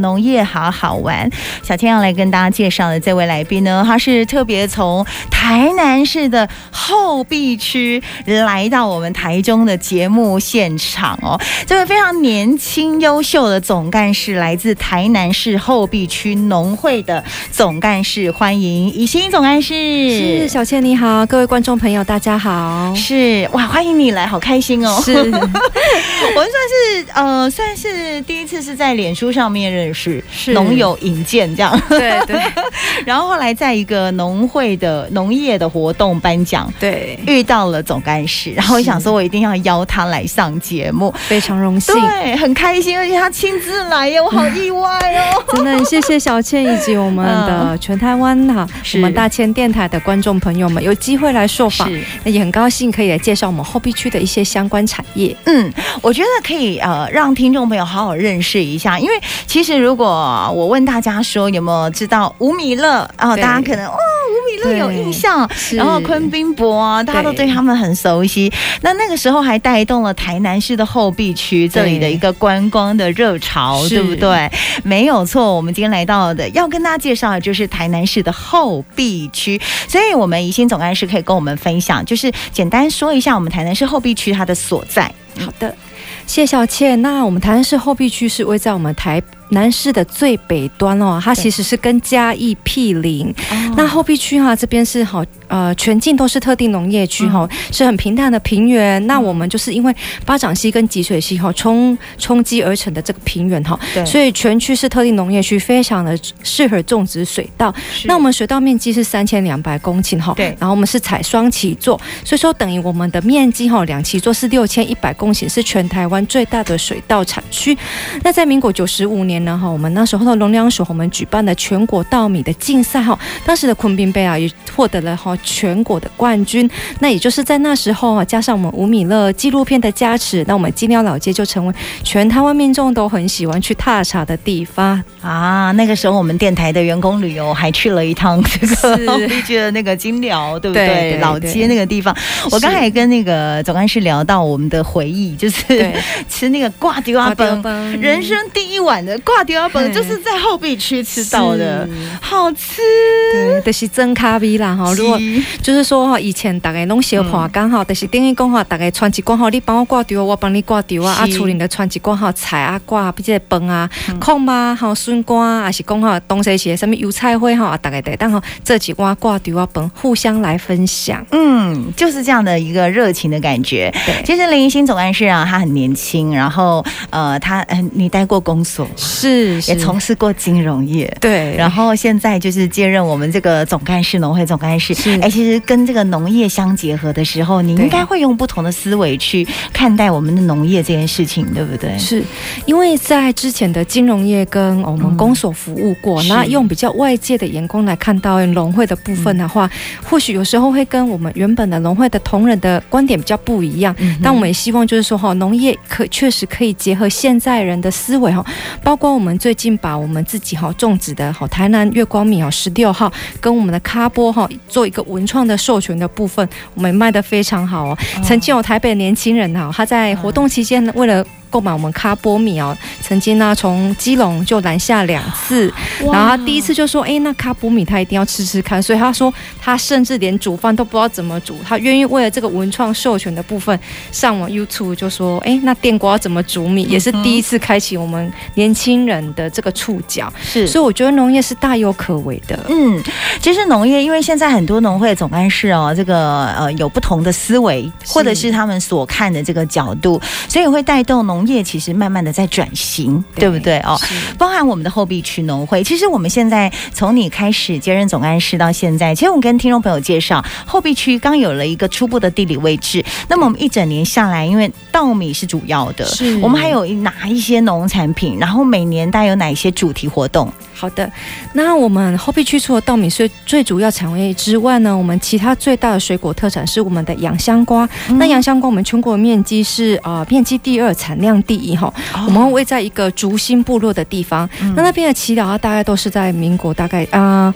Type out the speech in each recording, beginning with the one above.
农业好好玩，小倩要来跟大家介绍的这位来宾呢，他是特别从台南市的后壁区来到我们台中的节目现场哦。这位非常年轻优秀的总干事，来自台南市后壁区农会的总干事，欢迎以欣总干事。是小倩你好，各位观众朋友大家好。是哇，欢迎你来，好开心哦。是，我们算是呃，算是第一次是在脸书上面认。是农友引荐这样，对对，然后后来在一个农会的农业的活动颁奖，对，遇到了总干事，然后我想说我一定要邀他来上节目，非常荣幸，对，很开心，而且他亲自来耶，我好意外哦，真的很谢谢小倩以及我们的全台湾哈，我们大千电台的观众朋友们有机会来受访，那也很高兴可以来介绍我们后壁区的一些相关产业，嗯，我觉得可以呃让听众朋友好好认识一下，因为其实。如果我问大家说有没有知道吴米乐啊？大家可能哦，吴米乐有印象，然后昆宾博啊，大家都对他们很熟悉。那那个时候还带动了台南市的后壁区这里的一个观光的热潮，对不对？没有错。我们今天来到的要跟大家介绍的就是台南市的后壁区，所以我们宜兴总干事可以跟我们分享，就是简单说一下我们台南市后壁区它的所在。好的，谢谢小倩。那我们台南市后壁区是位在我们台南市的最北端哦，它其实是跟嘉义毗邻。那后壁区哈，这边是好呃，全境都是特定农业区哈，是很平坦的平原。那我们就是因为巴掌溪跟集水溪哈冲冲击而成的这个平原哈，所以全区是特定农业区，非常的适合种植水稻。那我们水稻面积是三千两百公顷哈，对。然后我们是采双期作，所以说等于我们的面积哈，两期作是六千一百公顷，是全台湾最大的水稻产区。那在民国九十五年。然后我们那时候的农粮署，我们举办的全国稻米的竞赛哈，当时的昆滨杯啊也获得了哈全国的冠军。那也就是在那时候啊，加上我们吴米乐纪录片的加持，那我们金寮老街就成为全台湾民众都很喜欢去踏查的地方啊。那个时候我们电台的员工旅游还去了一趟 这个后壁区的那个金寮，对不对？对对对老街那个地方。我刚才也跟那个总干事聊到我们的回忆，就是 吃那个挂丢阿崩，人生第一碗的。挂丢阿崩就是在后壁区吃到的，好吃。对，就是真咖啡啦哈。如果就是说哈，以前大概弄小花刚好，但是等于讲哈，大家穿一罐好，你帮我挂丢，我帮你挂丢啊。啊，厝里的穿一罐好菜啊，挂比这饭啊，空吧，哈笋瓜，还是讲哈东西些什么油菜花哈，大概得当好这几罐挂丢啊本，互相来分享。嗯，就是这样的一个热情的感觉。对，其实林以欣总干事啊，他很年轻，然后呃，他嗯，你待过公所。是，也从事过金融业，对，然后现在就是接任我们这个总干事，农会总干事。是，哎，其实跟这个农业相结合的时候，你应该会用不同的思维去看待我们的农业这件事情，对不对？是，因为在之前的金融业跟我们公所服务过，嗯、那用比较外界的眼光来看到农会的部分的话，嗯、或许有时候会跟我们原本的农会的同仁的观点比较不一样。嗯、但我们也希望就是说哈，农业可确实可以结合现在人的思维哈，包括。我们最近把我们自己哈种植的哈台南月光米哦十六号跟我们的咖波哈做一个文创的授权的部分，我们卖的非常好哦。曾经有台北年轻人哈，他在活动期间为了购买我们卡波米哦，曾经呢从基隆就南下两次，然后他第一次就说：“哎，那卡波米他一定要吃吃看。”所以他说他甚至连煮饭都不知道怎么煮，他愿意为了这个文创授权的部分上网 YouTube 就说：“哎，那电锅要怎么煮米？”也是第一次开启我们年轻人的这个触角。是，所以我觉得农业是大有可为的。嗯，其实农业因为现在很多农会总干事哦，这个呃有不同的思维，或者是他们所看的这个角度，所以会带动农。业其实慢慢的在转型，对，对不对哦？包含我们的后壁区农会，其实我们现在从你开始接任总干事到现在，其实我们跟听众朋友介绍，后壁区刚有了一个初步的地理位置。那么我们一整年下来，因为稻米是主要的，是我们还有哪一些农产品？然后每年带有哪一些主题活动？好的，那我们后壁区除了稻米是最主要产业之外呢，我们其他最大的水果特产是我们的洋香瓜。嗯、那洋香瓜我们全国面积是啊、呃，面积第二，产量第一哈。哦、我们位在一个竹心部落的地方，嗯、那那边的祈祷啊，大概都是在民国大概啊。呃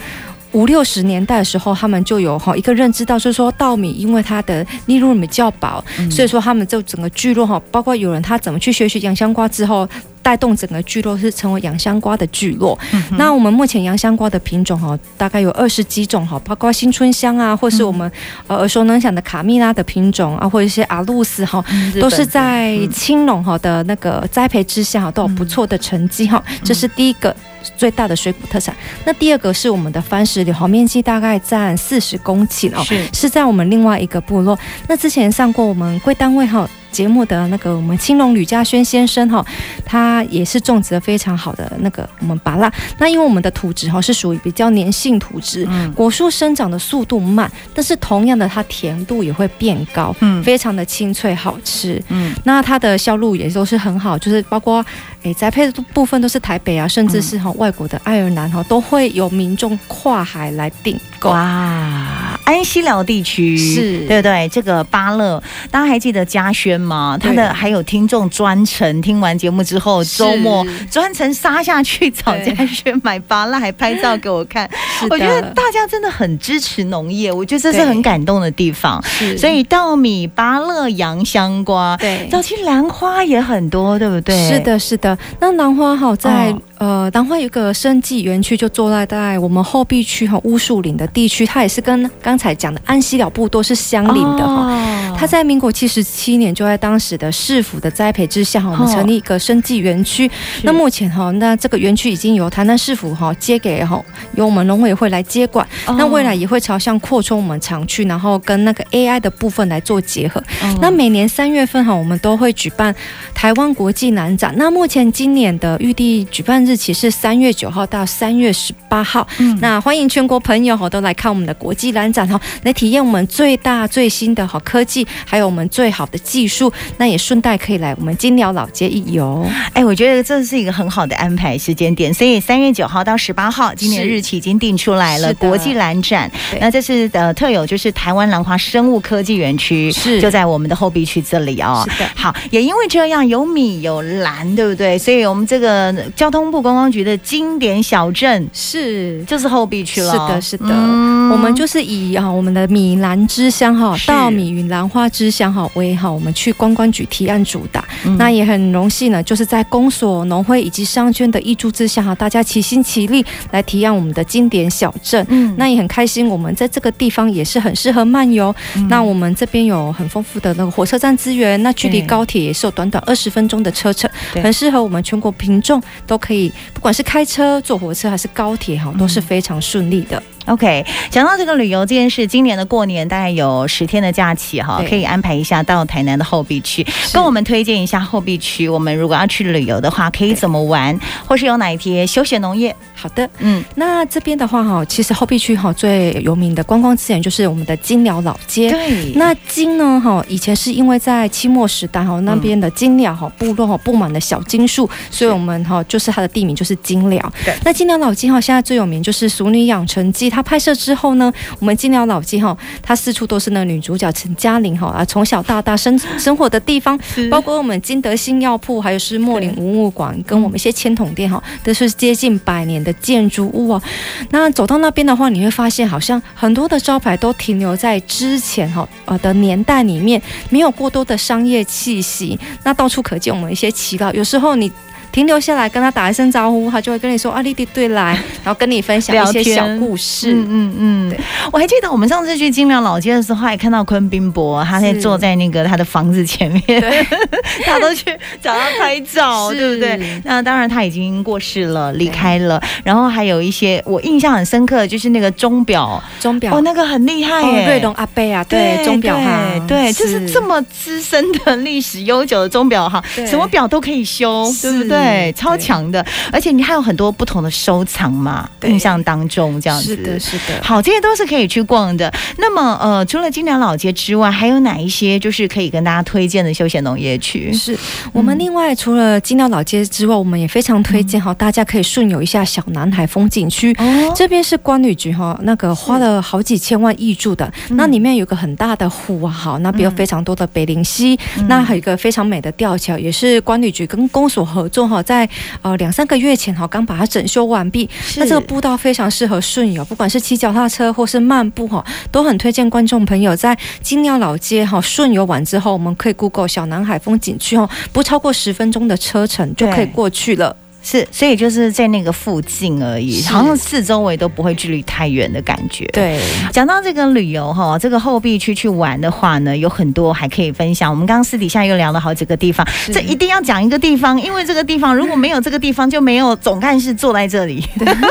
五六十年代的时候，他们就有哈一个认知到，就是说稻米因为它的利润比较薄，所以说他们就整个聚落哈，包括有人他怎么去学习洋香瓜之后。带动整个聚落是成为洋香瓜的聚落。嗯、那我们目前洋香瓜的品种哈，大概有二十几种哈，包括新春香啊，或是我们呃耳熟能详的卡蜜拉的品种啊，或者一些阿露斯哈，都是在青农哈的那个栽培之下都有不错的成绩哈。这是第一个。最大的水果特产。那第二个是我们的番石榴，好，面积大概占四十公顷哦，是是在我们另外一个部落。那之前上过我们贵单位哈。节目的那个我们青龙吕家轩先生哈，他也是种植的非常好的那个我们芭拉。那因为我们的土质哈是属于比较粘性土质，果树生长的速度慢，但是同样的它甜度也会变高，嗯，非常的清脆好吃，嗯，那它的销路也都是很好，就是包括诶栽培的部分都是台北啊，甚至是哈外国的爱尔兰哈都会有民众跨海来订购。哇，安溪寮地区是对不对？这个芭乐，大家还记得嘉轩吗？他的还有听众专程听完节目之后，周末专程杀下去找嘉轩买芭乐，还拍照给我看。我觉得大家真的很支持农业，我觉得这是很感动的地方。所以稻米、芭乐、洋香瓜，对，早期兰花也很多，对不对？是的，是的。那兰花哈，在呃，兰花有个生技园区，就坐落在我们后壁区哈乌树林的地区，它也是跟刚才讲的安溪寮部落是相邻的哈。它在民国七十七年就在当时的市府的栽培之下，我们成立一个生技园区。那目前哈，那这个园区已经由台南市府哈接给哈，由我们农委会来接管。那未来也会朝向扩充我们厂区，然后跟那个 AI 的部分来做结合。那每年三月份哈，我们都会举办台湾国际兰展。那目前今年的预定举办日期是三月九号到三月十八号。嗯那欢迎全国朋友哈都来看我们的国际兰展哈，来体验我们最大最新的好科技。还有我们最好的技术，那也顺带可以来我们金寮老街一游。哎，我觉得这是一个很好的安排时间点。所以三月九号到十八号，今年日期已经定出来了。国际兰展，那这是呃特有，就是台湾兰花生物科技园区，是就在我们的后壁区这里哦。是的，好，也因为这样有米有兰，对不对？所以我们这个交通部观光局的经典小镇是就是后壁区了。是的，是的，嗯、我们就是以啊我们的米兰之乡哈，稻米与兰花之乡哈为好，我们去观光局提案主打，嗯、那也很荣幸呢，就是在公所、农会以及商圈的挹注之下哈，大家齐心齐力来提案我们的经典小镇。嗯，那也很开心，我们在这个地方也是很适合漫游。嗯、那我们这边有很丰富的那个火车站资源，那距离高铁也是有短短二十分钟的车程，很适合我们全国民众都可以，不管是开车、坐火车还是高铁哈，都是非常顺利的。OK，讲到这个旅游这件事，今年的过年大概有十天的假期哈，可以安排一下到台南的后壁区，跟我们推荐一下后壁区。我们如果要去旅游的话，可以怎么玩，或是有哪一些休闲农业？好的，嗯，那这边的话哈，其实后壁区哈最有名的观光资源就是我们的金寮老街。对，那金呢哈，以前是因为在清末时代哈，那边的金寮哈部落哈布满了小金树，所以我们哈就是它的地名就是金寮。对，那金寮老街哈现在最有名就是《熟女养成记》。它拍摄之后呢，我们金寮老街哈，它四处都是那女主角陈嘉玲哈啊，从小到大生 生活的地方，包括我们金德兴药铺，还有是莫林文物馆，跟我们一些千桶店哈，都是接近百年的建筑物啊。那走到那边的话，你会发现好像很多的招牌都停留在之前哈呃的年代里面，没有过多的商业气息。那到处可见我们一些耆老，有时候你。停留下来跟他打一声招呼，他就会跟你说：“啊，丽丽对来，然后跟你分享一些小故事。”嗯嗯嗯，我还记得我们上次去金良老街的时候，还看到昆宾伯，他在坐在那个他的房子前面，他都去找他拍照，对不对？那当然他已经过世了，离开了。然后还有一些我印象很深刻的，就是那个钟表，钟表。哦，那个很厉害耶，瑞龙阿贝啊，对，钟表哈，对，就是这么资深的历史悠久的钟表哈，什么表都可以修，对不对？对，超强的，而且你还有很多不同的收藏嘛，印象当中这样子，是的，是的，好，这些都是可以去逛的。那么，呃，除了金寮老街之外，还有哪一些就是可以跟大家推荐的休闲农业区？是我们另外除了金寮老街之外，我们也非常推荐哈，大家可以顺游一下小南海风景区。哦，这边是关旅局哈，那个花了好几千万挹注的，那里面有个很大的湖啊，好，那边有非常多的北灵溪，那还有一个非常美的吊桥，也是关旅局跟公所合作。哈，在呃两三个月前哈，刚把它整修完毕。那这个步道非常适合顺游，不管是骑脚踏车或是漫步哈，都很推荐观众朋友在金鸟老街哈顺游完之后，我们可以 Google 小南海风景区哦，不超过十分钟的车程就可以过去了。是，所以就是在那个附近而已，好像四周围都不会距离太远的感觉。对，讲到这个旅游哈，这个后壁区去玩的话呢，有很多还可以分享。我们刚刚私底下又聊了好几个地方，这一定要讲一个地方，因为这个地方如果没有这个地方，就没有总干事坐在这里，对不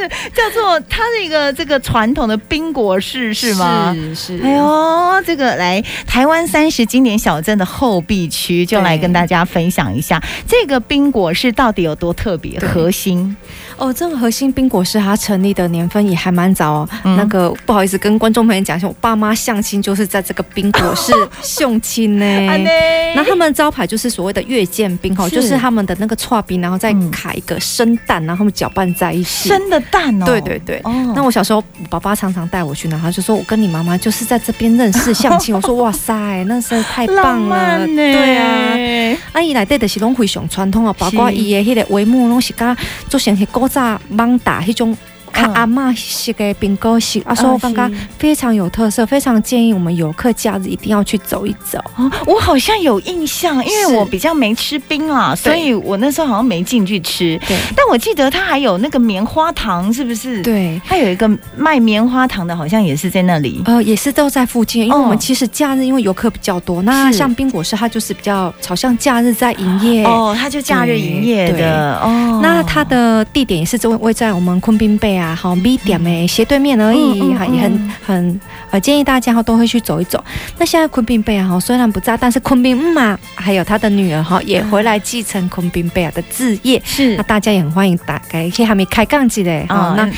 是？叫做它是一个这个传统的宾果市是吗？是是。哎呦，这个来台湾三十经典小镇的后壁区，就来跟大家分享一下这个宾果室。是到底有多特别？核心哦，这个核心冰果是它成立的年份也还蛮早哦。嗯、那个不好意思，跟观众朋友讲一下，我爸妈相亲就是在这个冰果是 相亲呢。那他们招牌就是所谓的月见冰哦，就是他们的那个剉冰，然后再卡一个生蛋，然后他们搅拌在一起。生的蛋哦。对对对。哦。那我小时候，我爸爸常常带我去，然后他就说我跟你妈妈就是在这边认识相亲。我说哇塞，那是太棒了。对啊。阿姨来带的是拢非常传统啊，包括。伊的迄个帷幕拢是甲做成是古早艋舺迄种。看阿嬷写的宾果室，啊，说我刚刚非常有特色，非常建议我们游客假日一定要去走一走。我好像有印象，因为我比较没吃冰啊，所以我那时候好像没进去吃。对，但我记得它还有那个棉花糖，是不是？对，它有一个卖棉花糖的，好像也是在那里。呃，也是都在附近，因为我们其实假日因为游客比较多，那像冰果室它就是比较朝向假日在营业哦，它就假日营业的哦。那它的地点也是位位在我们昆宾贝啊。好，B 点诶，斜对面而已，哈、嗯，也很很呃，建议大家哈都会去走一走。那现在昆宾贝尔，哈，虽然不在，但是昆宾妈还有他的女儿哈，也回来继承昆宾贝尔的置业。是，那大家也很欢迎打开，而且还没开杠机嘞，哈、嗯，那。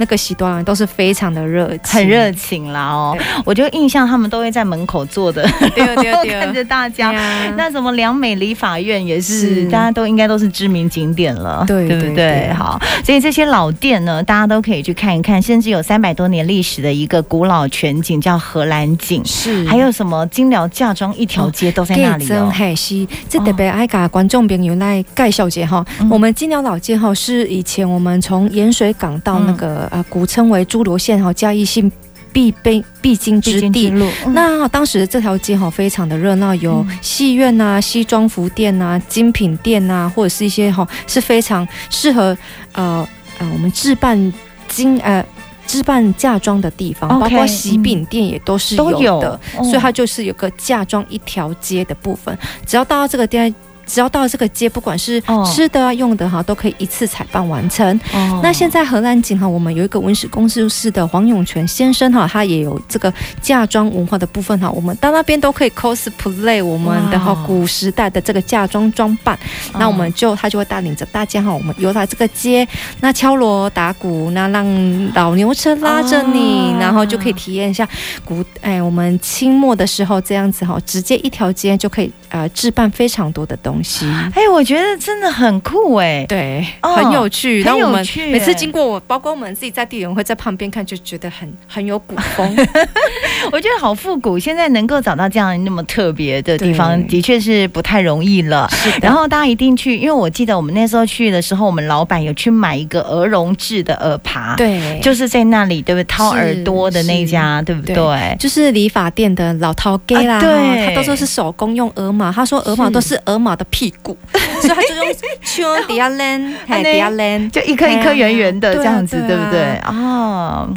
那个时段都是非常的热情，很热情啦哦！我就印象他们都会在门口坐的，对 对对，看着大家。那什么良美理法院也是，大家都应该都是知名景点了，对对不对？好，所以这些老店呢，大家都可以去看一看，甚至有三百多年历史的一个古老全景叫荷兰景，是还有什么金寮嫁妆一条街都在那里哦。嘿，是这特别爱给观众朋友来介绍一下哈。我们金寮老街哈是以前我们从盐水港到那个。啊，古称为诸罗县哈，嘉义县必备必经之地。嗯、那当时这条街哈非常的热闹，有戏院呐、啊、西装服店呐、啊、精品店呐、啊，或者是一些哈是非常适合呃呃我们置办金呃置办嫁妆的地方，Okay, 包括喜饼店也都是有的，有哦、所以它就是有个嫁妆一条街的部分，只要到这个店。只要到这个街，不管是吃的、啊、用的哈，都可以一次采办完成。哦、那现在荷兰景哈，我们有一个文史工作室的黄永泉先生哈，他也有这个嫁妆文化的部分哈，我们到那边都可以 cosplay 我们的哈古时代的这个嫁妆装扮。哦、那我们就他就会带领着大家哈，我们游来这个街，那敲锣打鼓，那让老牛车拉着你，哦、然后就可以体验一下古哎我们清末的时候这样子哈，直接一条街就可以呃置办非常多的东西。哎，我觉得真的很酷哎，对，很有趣。然后我们每次经过，我包括我们自己在地人会在旁边看，就觉得很很有古风。我觉得好复古。现在能够找到这样那么特别的地方，的确是不太容易了。然后大家一定去，因为我记得我们那时候去的时候，我们老板有去买一个鹅绒制的耳耙，对，就是在那里，对不对？掏耳朵的那家，对不对？就是理发店的老头给啦，对，他都说是手工用鹅毛，他说鹅毛都是鹅毛的。屁股，所以他就用丘底下链，底下扔，就一颗一颗圆圆的这样子，对不对？哦，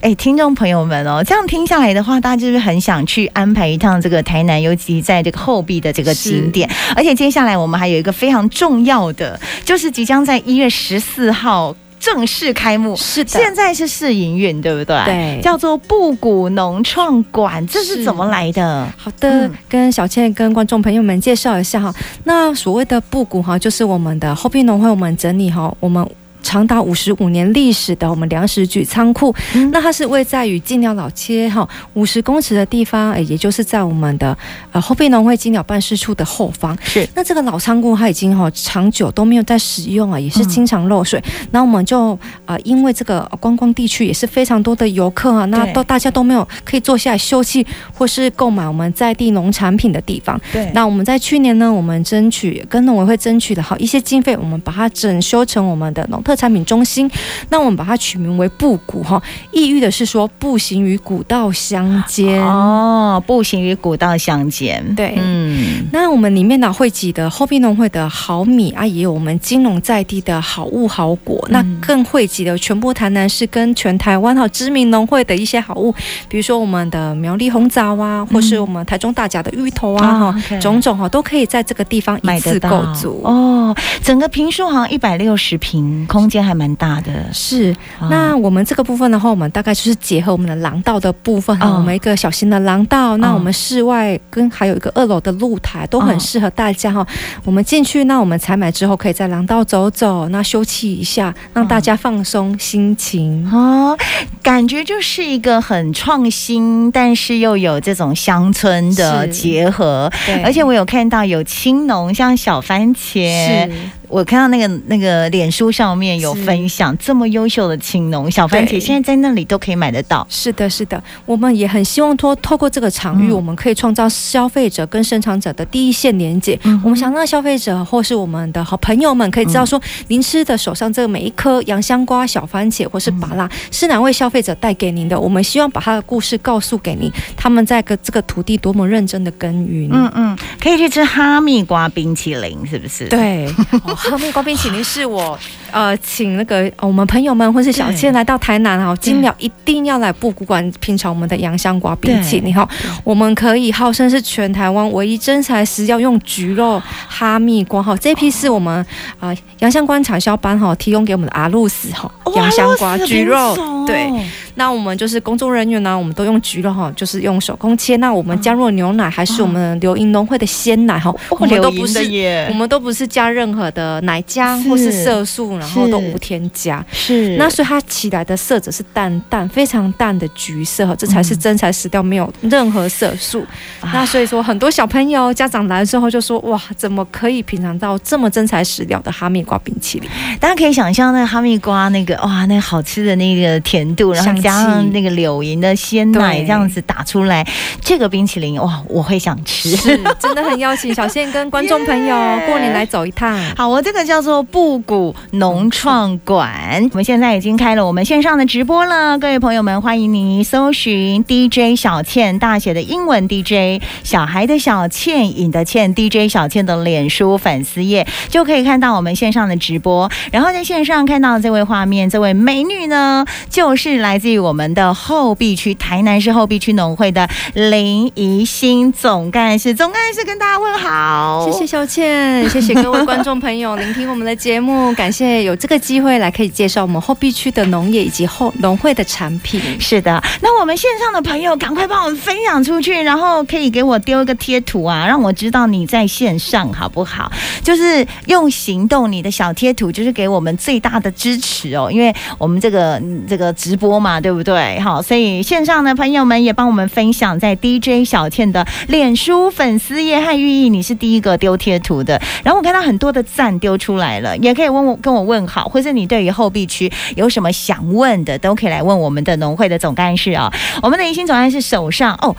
哎，听众朋友们哦，这样听下来的话，大家就是很想去安排一趟这个台南，尤其在这个后壁的这个景点。而且接下来我们还有一个非常重要的，就是即将在一月十四号。正式开幕是的，现在是试营运，对不对？对，叫做布谷农创馆，这是怎么来的？好的，嗯、跟小倩跟观众朋友们介绍一下哈。那所谓的布谷哈，就是我们的后壁农会，我们整理哈，我们。长达五十五年历史的我们粮食局仓库。嗯、那它是位在于金鸟老街哈五十公尺的地方，哎，也就是在我们的呃后壁农会金鸟办事处的后方。是，那这个老仓库它已经哈长久都没有在使用啊，也是经常漏水。那、嗯、我们就啊、呃，因为这个观光地区也是非常多的游客啊，那都大家都没有可以坐下来休息或是购买我们在地农产品的地方。对，那我们在去年呢，我们争取跟农委会争取的好一些经费，我们把它整修成我们的农特产品中心。那我们把它取名为布谷哈，意喻的是说步行与古道相间。哦，步行与古道相间。对，嗯，那我们里面呢汇集的后壁农会的好米啊，也有我们金龙在地的好物好果，嗯、那更汇集的全部台南市跟全台湾哈知名农会的一些好物，比如说我们的苗栗红枣啊，或是我们台中大甲的芋头啊哈，嗯、种种哈都可以在这个地方一次购足。哦。整个坪数好像一百六十平，空间还蛮大的。是，那我们这个部分的话，我们大概就是结合我们的廊道的部分，我们一个小型的廊道，哦、那我们室外跟还有一个二楼的露台，都很适合大家哈。哦、我们进去，那我们采买之后，可以在廊道走走，那休憩一下，让大家放松心情哦。感觉就是一个很创新，但是又有这种乡村的结合。对，而且我有看到有青农，像小番茄。是。我看到那个那个脸书上面有分享这么优秀的青农小番茄，现在在那里都可以买得到。是的，是的，我们也很希望托透过这个场域，我们可以创造消费者跟生产者的第一线连接。嗯、我们想让消费者或是我们的好朋友们可以知道说，您吃的手上这个每一颗洋香瓜、小番茄或是芭拉，是哪位消费者带给您的？我们希望把他的故事告诉给您，他们在个这个土地多么认真的耕耘。嗯嗯，可以去吃哈密瓜冰淇淋，是不是？对。哈密瓜冰淇淋是我呃，请那个我们朋友们或是小倩来到台南哈，今秒一定要来布谷馆品尝我们的洋香瓜冰淇淋哈。我们可以号称是全台湾唯一真材实料用橘肉哈密瓜哈，这批是我们啊洋香瓜产销班哈提供给我们的阿露斯哈洋香瓜橘肉对。那我们就是工作人员呢，我们都用橘肉哈，就是用手工切。那我们加入牛奶还是我们刘银农会的鲜奶哈，我们都不是我们都不是加任何的。呃，奶浆或是色素，然后都无添加。是，那所以它起来的色泽是淡淡、非常淡的橘色，这才是真材实料，没有任何色素。嗯、那所以说，很多小朋友、家长来了之后就说：“哇，怎么可以品尝到这么真材实料的哈密瓜冰淇淋？”大家可以想象，那个哈密瓜那个哇，那个好吃的那个甜度，然后加上那个柳莹的鲜奶，这样子打出来，这个冰淇淋哇，我会想吃。是，真的很邀请小倩跟观众朋友 过年来走一趟。好。这个叫做布谷农创馆，我们现在已经开了我们线上的直播了，各位朋友们，欢迎您搜寻 DJ 小倩，大写的英文 DJ，小孩的小倩，影的倩，DJ 小倩的脸书粉丝页就可以看到我们线上的直播。然后在线上看到这位画面，这位美女呢，就是来自于我们的后壁区台南市后壁区农会的林怡欣总干事，总干事跟大家问好，谢谢小倩，谢谢各位观众朋友。聆听我们的节目，感谢有这个机会来可以介绍我们后壁区的农业以及后农会的产品。是的，那我们线上的朋友赶快帮我们分享出去，然后可以给我丢一个贴图啊，让我知道你在线上好不好？就是用行动，你的小贴图就是给我们最大的支持哦，因为我们这个这个直播嘛，对不对？好，所以线上的朋友们也帮我们分享在 DJ 小倩的脸书粉丝页和寓意，你是第一个丢贴图的，然后我看到很多的赞。丢出来了，也可以问我跟我问好，或是你对于后壁区有什么想问的，都可以来问我们的农会的总干事啊、我们的宜兴总干事手上哦。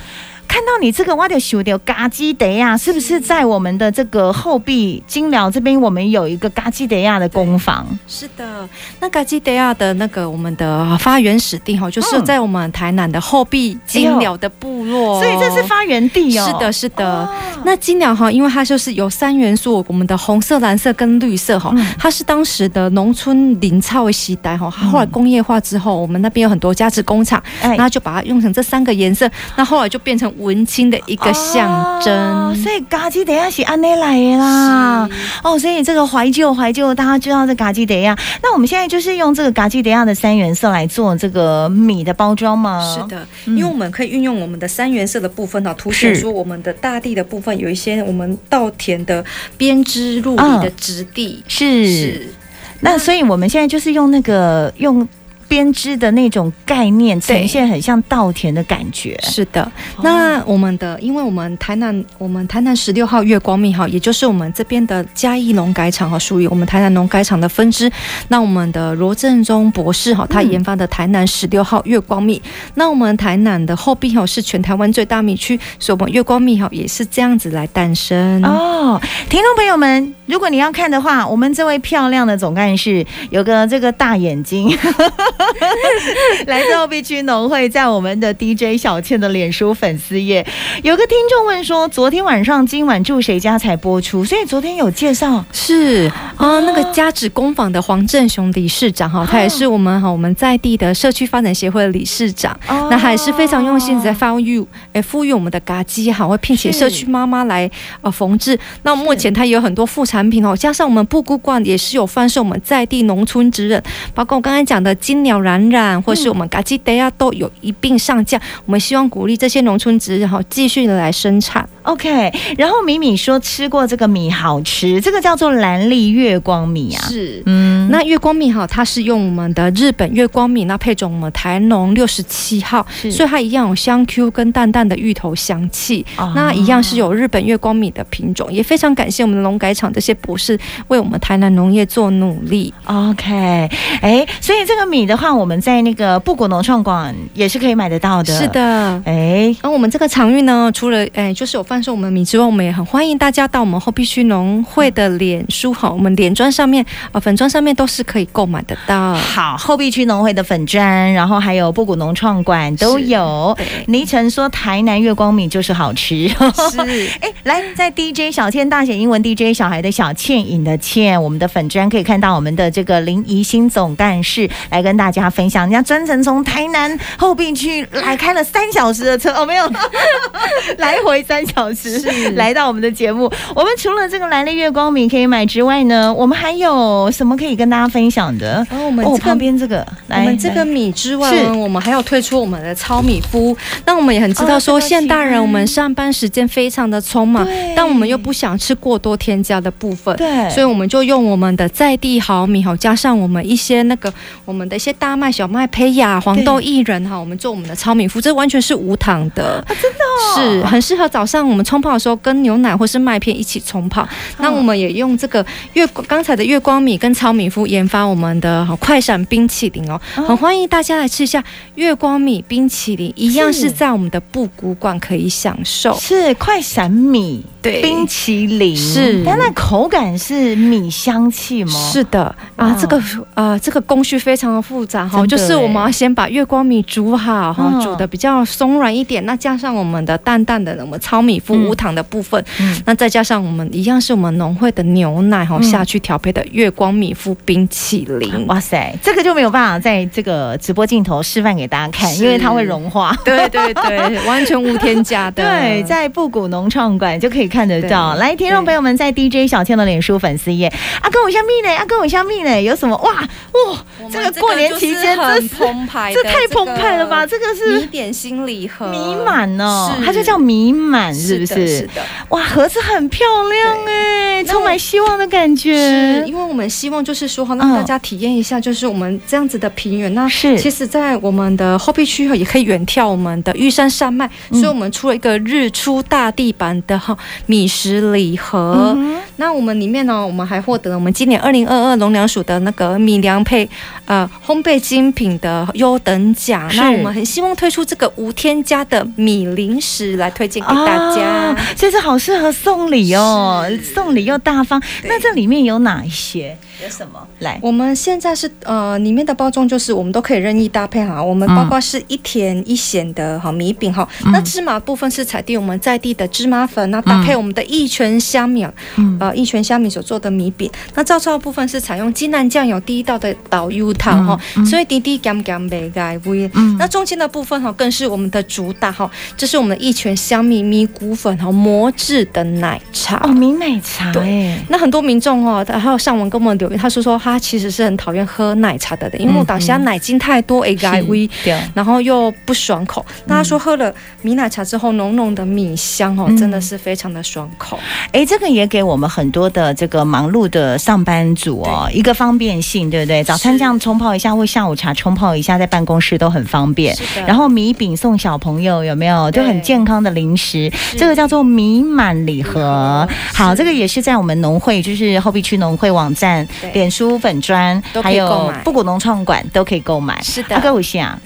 看到你这个挖的薯条嘎基德亚，是不是在我们的这个后壁金寮这边？我们有一个嘎基德亚的工坊。是的，那嘎基德亚的那个我们的发源史地哈，就是在我们台南的后壁金寮的部落，所以这是发源地哦。是的，是的。那金寮哈，因为它就是有三元素，我们的红色、蓝色跟绿色哈，它是当时的农村林草的时代哈，后来工业化之后，我们那边有很多家制工厂，那就把它用成这三个颜色，那后来就变成。文青的一个象征，哦，所以嘎基德亚是安内来的啦。哦，所以这个怀旧怀旧，大家知道这嘎基德亚。那我们现在就是用这个嘎基德亚的三原色来做这个米的包装吗？是的，因为我们可以运用我们的三原色的部分呢，凸显出我们的大地的部分有一些我们稻田的编织入里的质地。哦、是。是那所以我们现在就是用那个用。编织的那种概念呈现很像稻田的感觉，是的。那我们的，因为我们台南，我们台南十六号月光蜜哈，也就是我们这边的嘉义农改场哈，属于我们台南农改场的分支。那我们的罗振中博士哈，他研发的台南十六号月光蜜。那我们台南的后壁哈，是全台湾最大蜜区，所以我们月光蜜哈也是这样子来诞生哦。听众朋友们，如果你要看的话，我们这位漂亮的总干事有个这个大眼睛。来自后壁区农会，在我们的 DJ 小倩的脸书粉丝页，有个听众问说：昨天晚上今晚住谁家才播出？所以昨天有介绍。是。啊，那个家纸工坊的黄振雄理事长哈，他也是我们哈我们在地的社区发展协会的理事长，那还是非常用心在发育哎，赋予我们的嘎机哈，会聘请社区妈妈来呃缝制。那目前它有很多副产品哦，加上我们布谷罐也是有贩售我们在地农村之人，包括我刚才讲的金鸟冉冉或是我们嘎吉德亚都有一并上架，我们希望鼓励这些农村植然后继续的来生产。OK，然后米米说吃过这个米好吃，这个叫做兰丽月光米啊。是，嗯，那月光米哈，它是用我们的日本月光米，那配种我们台农六十七号，所以它一样有香 Q 跟淡淡的芋头香气。哦、那一样是有日本月光米的品种，也非常感谢我们的农改场这些博士为我们台南农业做努力。OK，哎，所以这个米的话，我们。在那个布谷农创馆也是可以买得到的。是的，哎，那我们这个场域呢，除了哎，就是有贩售我们的米之外，我们也很欢迎大家到我们后壁区农会的脸书哈，我们脸砖上面啊，粉砖上面都是可以购买得到。好，后壁区农会的粉砖，然后还有布谷农创馆都有。倪晨说台南月光米就是好吃。是，哎，来在 DJ 小倩大写英文 DJ 小孩的小倩影的倩，我们的粉砖可以看到我们的这个林怡欣总干事来跟大家。分享，人家专程从台南后壁区来开了三小时的车 哦，没有，来回三小时来到我们的节目。我们除了这个兰利月光米可以买之外呢，我们还有什么可以跟大家分享的？然后我们这个、旁边这个，我们这个米之外，我们还有推出我们的糙米麸。那我们也很知道说，现代人我们上班时间非常的匆忙，但我们又不想吃过多添加的部分，对，所以我们就用我们的在地好米哈，加上我们一些那个我们的一些大麦。小麦胚芽、黄豆薏仁哈，我们做我们的糙米麸，这完全是无糖的，啊、真的、哦、是很适合早上我们冲泡的时候跟牛奶或是麦片一起冲泡。哦、那我们也用这个月刚才的月光米跟糙米麸研发我们的快闪冰淇淋哦，很欢迎大家来吃一下月光米冰淇淋，一样是在我们的布谷馆可以享受，是快闪米。对，冰淇淋。是，但那口感是米香气吗？是的。啊，这个啊、呃，这个工序非常的复杂哈，就是我们要先把月光米煮好哈，煮的比较松软一点，那加上我们的淡淡的我们糙米麸无糖的部分，嗯、那再加上我们一样是我们农会的牛奶哈下去调配的月光米麸冰淇淋，嗯、哇塞，这个就没有办法在这个直播镜头示范给大家看，因为它会融化，对对对，完全无添加的，对，在布谷农创馆就可以。看得到，来，听众朋友们，在 DJ 小倩的脸书粉丝页，啊，跟我香蜜呢？啊，跟我香蜜呢？有什么？哇哇，这个过年期间这是澎湃，这太澎湃了吧？这个是米点心礼盒，米满哦，它就叫米满，是不是？是的，哇，盒子很漂亮哎，充满希望的感觉。是因为我们希望就是说哈，让大家体验一下，就是我们这样子的平原。那是其实，在我们的后壁区也可以远眺我们的玉山山脉，所以我们出了一个日出大地版的哈。米食礼盒，嗯、那我们里面呢，我们还获得我们今年二零二二农粮署的那个米粮配呃烘焙精品的优等奖。那我们很希望推出这个无添加的米零食来推荐给大家，这是好适合送礼哦，送礼又大方。那这里面有哪一些？有什么？来，我们现在是呃，里面的包装就是我们都可以任意搭配哈。我们包括是一甜一咸的哈米饼哈。嗯、那芝麻部分是采地我们在地的芝麻粉，那搭配我们的义全香米，嗯、呃义全香米所做的米饼。那照烧部分是采用金兰酱油第一道的导油汤哈，所以滴滴甘甘美盖味。嗯、那中间的部分哈更是我们的主打哈，这是我们的义全香米米谷粉和磨制的奶茶哦，米奶茶。对，那很多民众哦，还有上网跟我们留。友，他说说他其实是很讨厌喝奶茶的人，因为我当下奶精太多，A 个 I V，然后又不爽口。那他说喝了米奶茶之后，浓浓的米香哦，真的是非常的爽口。哎，这个也给我们很多的这个忙碌的上班族哦一个方便性，对不对？早餐这样冲泡一下，或下午茶冲泡一下，在办公室都很方便。然后米饼送小朋友有没有？就很健康的零食，这个叫做米满礼盒。好，这个也是在我们农会，就是后壁区农会网站、脸书粉砖，还有布谷农创馆都可以购买。是的，阿哥我想。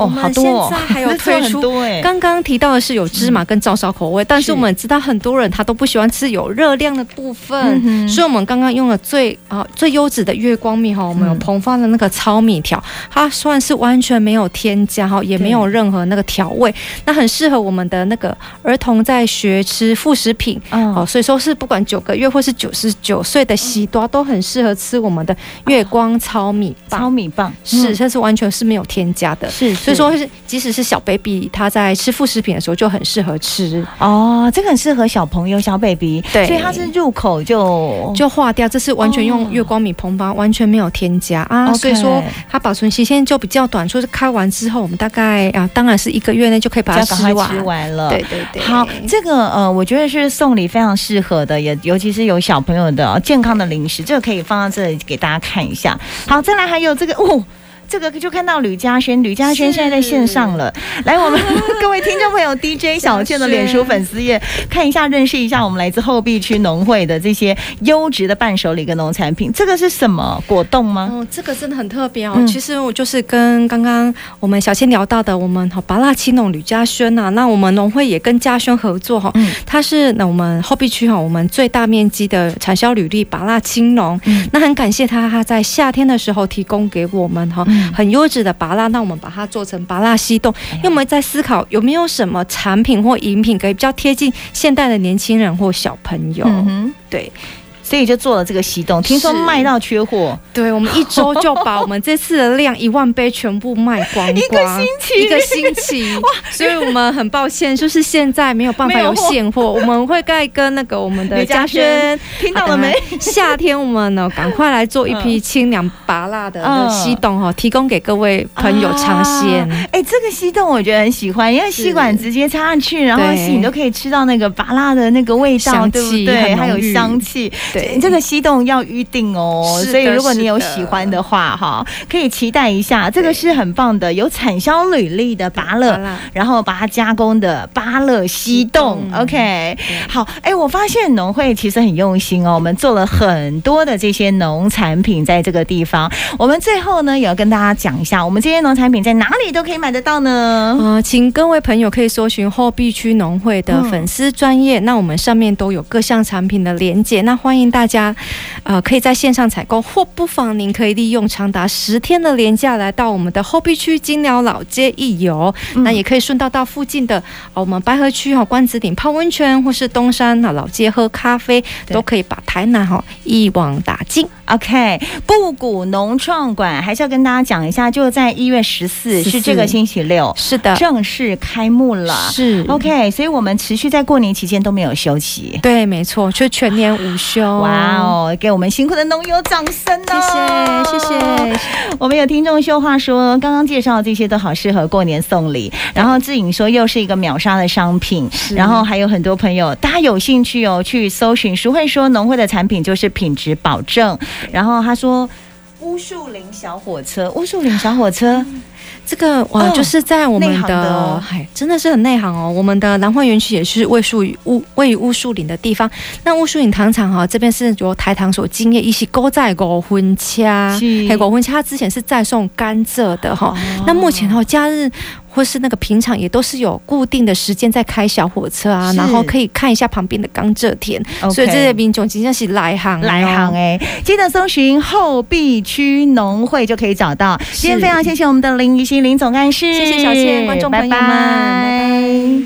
哦，好多哦，现在还有 推出，刚刚提到的是有芝麻跟照烧口味，但是我们知道很多人他都不喜欢吃有热量的部分，所以我们刚刚用了最啊最优质的月光米哈，我们有膨发的那个糙米条，它算是完全没有添加哈，也没有任何那个调味，那很适合我们的那个儿童在学吃副食品，哦，所以说是不管九个月或是九十九岁的喜多都很适合吃我们的月光糙米棒。糙米棒，是它是完全是没有添加的，是。所以说，即使是小 baby，他在吃副食品的时候就很适合吃哦。这个很适合小朋友、小 baby，对，所以它是入口就就化掉。这是完全用月光米膨发，完全没有添加啊。所以说，它保存期限就比较短。说是开完之后，我们大概啊，当然是一个月内就可以把它吃完，吃完了。对对对。好，这个呃，我觉得是送礼非常适合的，也尤其是有小朋友的健康的零食，这个可以放到这里给大家看一下。好，再来还有这个哦。这个就看到吕嘉轩，吕嘉轩现在在线上了。来，我们 各位听众朋友，DJ 小倩的脸书粉丝页看一下，认识一下我们来自后壁区农会的这些优质的伴手礼跟农产品。这个是什么果冻吗？哦，这个真的很特别哦。嗯、其实我就是跟刚刚我们小倩聊到的，我们好芭乐青农吕嘉轩呐。那我们农会也跟嘉轩合作哈，嗯、它是那我们后壁区哈，我们最大面积的产销履历芭乐青农。嗯、那很感谢他，他在夏天的时候提供给我们哈。嗯很优质的拔蜡，那我们把它做成拔蜡西冻，因为我们在思考有没有什么产品或饮品可以比较贴近现代的年轻人或小朋友，嗯、对。所以就做了这个西冻，听说卖到缺货。对，我们一周就把我们这次的量一万杯全部卖光光，一个星期，一个星期 哇！所以我们很抱歉，就是现在没有办法有现货，我们会再跟那个我们的嘉轩听到了没？夏天我们呢，赶快来做一批清凉拔辣的西冻哈，提供给各位朋友尝鲜。哎，这个西冻我觉得很喜欢，因为吸管直接插上去，然后吸你都可以吃到那个拔辣的那个味道，对不对？还有香气。这个西洞要预定哦，所以如果你有喜欢的话，哈，可以期待一下。这个是很棒的，有产销履历的芭乐，然后把它加工的芭乐西洞。OK，好，哎，我发现农会其实很用心哦，我们做了很多的这些农产品在这个地方。我们最后呢，也要跟大家讲一下，我们这些农产品在哪里都可以买得到呢？呃，请各位朋友可以搜寻后壁区农会的粉丝专业，那我们上面都有各项产品的连接，那欢迎大家。呃，可以在线上采购，或不妨您可以利用长达十天的廉价来到我们的后壁区金鸟老街一游，嗯、那也可以顺道到附近的我们白河区哈关子岭泡温泉，或是东山老街喝咖啡，都可以把台南哈一网打尽。OK，布谷农创馆还是要跟大家讲一下，就在一月十四，是这个星期六，是的，正式开幕了。是 OK，所以我们持续在过年期间都没有休息。对，没错，就全年无休。哇哦，给我们辛苦的农友掌声哦！谢谢，谢谢。我们有听众秀话说，刚刚介绍的这些都好适合过年送礼。然后志颖说，又是一个秒杀的商品。然后还有很多朋友，大家有兴趣哦，去搜寻。淑慧说，农会的产品就是品质保证。然后他说，乌树林小火车，乌树林小火车。这个哇，就是在我们的，哎，真的是很内行哦。我们的南环园区也是位属于乌位于乌树林的地方。那乌树林糖厂哈，这边是由台糖所经营，一些勾在狗婚掐，还有狗婚掐，之前是再送甘蔗的哈。那目前哈，假日或是那个平常也都是有固定的时间在开小火车啊，然后可以看一下旁边的甘蔗田。所以这些民众真的是来行来行哎，记得搜寻后壁区农会就可以找到。今天非常谢谢我们的林怡兴林总干事，谢谢小倩，观众朋友们，拜拜。拜拜。